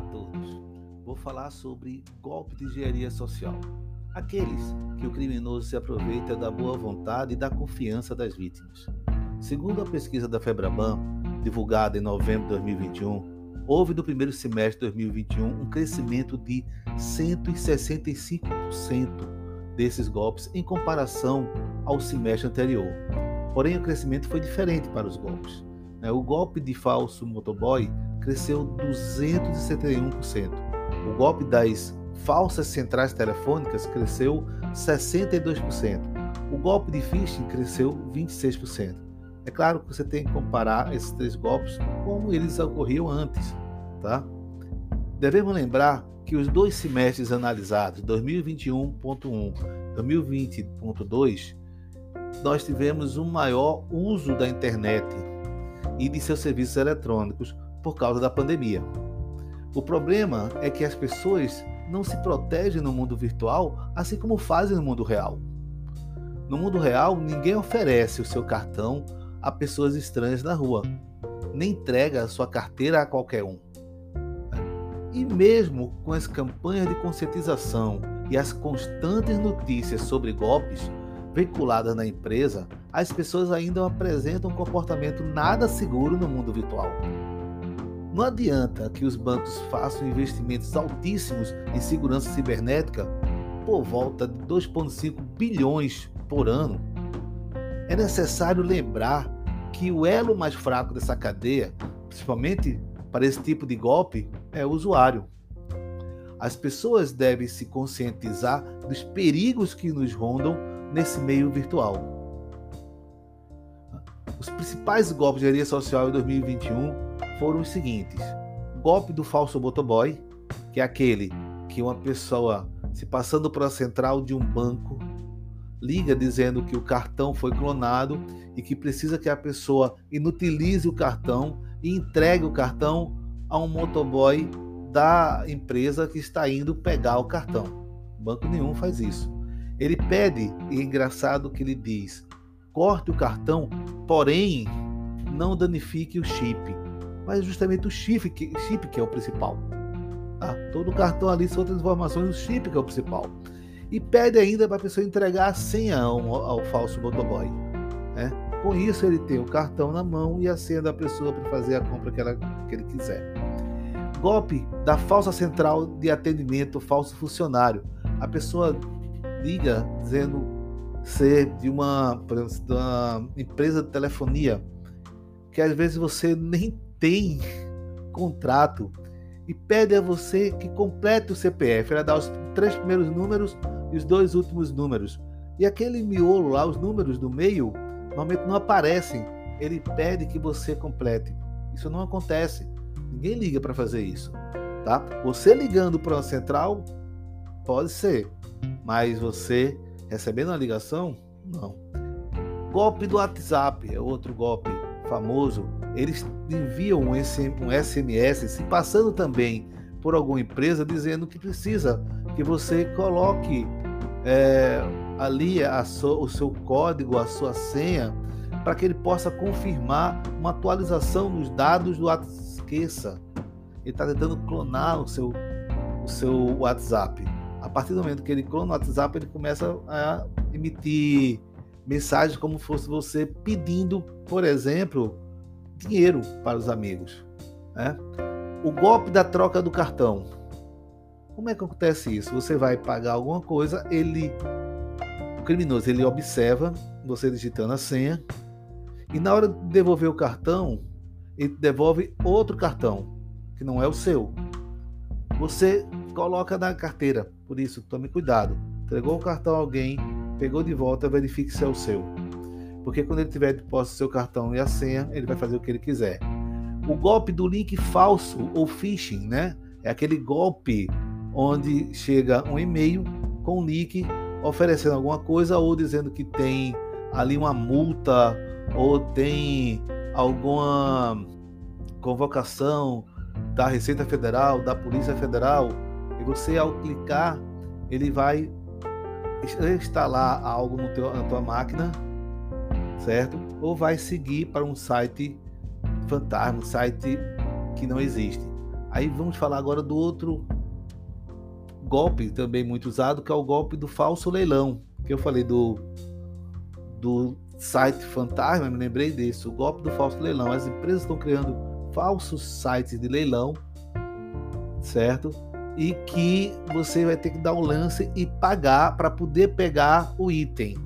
a todos. Vou falar sobre golpe de engenharia social. Aqueles que o criminoso se aproveita da boa vontade e da confiança das vítimas. Segundo a pesquisa da Febraban, divulgada em novembro de 2021, houve no primeiro semestre de 2021 um crescimento de 165% desses golpes em comparação ao semestre anterior. Porém, o crescimento foi diferente para os golpes. Né? O golpe de falso motoboy cresceu 271%. O golpe das falsas centrais telefônicas cresceu 62%. O golpe de phishing cresceu 26%. É claro que você tem que comparar esses três golpes como eles ocorriam antes, tá? Devemos lembrar que os dois semestres analisados, 2021.1 2020.2, nós tivemos um maior uso da internet e de seus serviços eletrônicos por causa da pandemia. O problema é que as pessoas não se protegem no mundo virtual assim como fazem no mundo real. No mundo real, ninguém oferece o seu cartão a pessoas estranhas na rua, nem entrega a sua carteira a qualquer um. E mesmo com as campanhas de conscientização e as constantes notícias sobre golpes veiculadas na empresa, as pessoas ainda apresentam um comportamento nada seguro no mundo virtual. Não adianta que os bancos façam investimentos altíssimos em segurança cibernética por volta de 2,5 bilhões por ano. É necessário lembrar que o elo mais fraco dessa cadeia, principalmente para esse tipo de golpe, é o usuário. As pessoas devem se conscientizar dos perigos que nos rondam nesse meio virtual. Os principais golpes de engenharia social em 2021 foram os seguintes: golpe do falso motoboy, que é aquele que uma pessoa se passando para a central de um banco liga dizendo que o cartão foi clonado e que precisa que a pessoa inutilize o cartão e entregue o cartão a um motoboy da empresa que está indo pegar o cartão. Banco nenhum faz isso. Ele pede, e é engraçado que ele diz: corte o cartão, porém não danifique o chip. Mas justamente o chip que, chip que é o principal. Ah, todo cartão ali são outras informações, o chip que é o principal. E pede ainda para a pessoa entregar a senha ao, ao falso motoboy. Né? Com isso, ele tem o cartão na mão e a senha da pessoa para fazer a compra que, ela, que ele quiser. Golpe da falsa central de atendimento, falso funcionário. A pessoa liga dizendo ser de uma, exemplo, de uma empresa de telefonia que às vezes você nem tem contrato e pede a você que complete o CPF. Ela dá os três primeiros números e os dois últimos números. E aquele miolo lá, os números do meio, normalmente não aparecem. Ele pede que você complete. Isso não acontece. Ninguém liga para fazer isso, tá? Você ligando para uma central pode ser, mas você recebendo uma ligação, não. Golpe do WhatsApp é outro golpe famoso. Eles enviam um SMS se passando também por alguma empresa dizendo que precisa que você coloque é, ali o seu código, a sua senha, para que ele possa confirmar uma atualização dos dados do WhatsApp esqueça. Ele está tentando clonar o seu, o seu WhatsApp. Partir do momento que ele clona o WhatsApp, ele começa a emitir mensagens como fosse você pedindo, por exemplo, dinheiro para os amigos. Né? O golpe da troca do cartão. Como é que acontece isso? Você vai pagar alguma coisa, ele, o criminoso, ele observa você digitando a senha e na hora de devolver o cartão, e devolve outro cartão, que não é o seu. Você coloca na carteira, por isso tome cuidado. Entregou o cartão a alguém, pegou de volta, verifique se é o seu. Porque quando ele tiver de posse seu cartão e a senha, ele vai fazer o que ele quiser. O golpe do link falso ou phishing, né? É aquele golpe onde chega um e-mail com um link oferecendo alguma coisa ou dizendo que tem ali uma multa ou tem alguma convocação da Receita Federal, da Polícia Federal, e você ao clicar, ele vai instalar algo no teu, na tua máquina, certo? Ou vai seguir para um site fantasma, um site que não existe. Aí vamos falar agora do outro golpe também muito usado, que é o golpe do falso leilão. Que eu falei do, do site fantasma, me lembrei disso, o golpe do falso leilão. As empresas estão criando falsos sites de leilão, certo? E que você vai ter que dar um lance e pagar para poder pegar o item.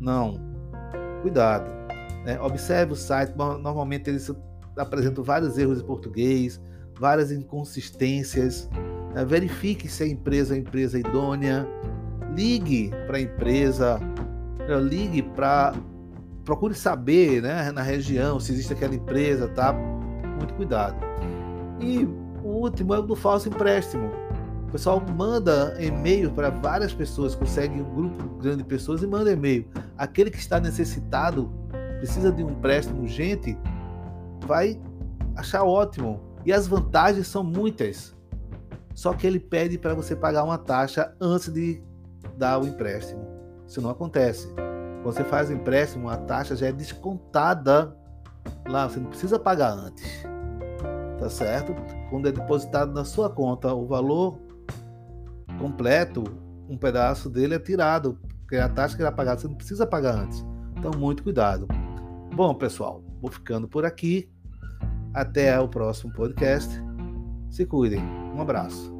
Não. Cuidado. Né? Observe o site, normalmente eles apresentam vários erros em português, várias inconsistências. Né? Verifique se a empresa é a empresa idônea. Ligue para a empresa, né? ligue para. Procure saber né, na região se existe aquela empresa, tá? Muito cuidado. E o último é o do falso empréstimo. O pessoal manda e-mail para várias pessoas, consegue um grupo grande de pessoas e manda e-mail. Aquele que está necessitado, precisa de um empréstimo urgente, vai achar ótimo. E as vantagens são muitas. Só que ele pede para você pagar uma taxa antes de dar o empréstimo. Isso não acontece. Quando você faz o empréstimo, a taxa já é descontada lá, você não precisa pagar antes. Tá certo? Quando é depositado na sua conta o valor completo, um pedaço dele é tirado, porque a taxa que era pagada você não precisa pagar antes. Então, muito cuidado. Bom, pessoal, vou ficando por aqui. Até o próximo podcast. Se cuidem. Um abraço.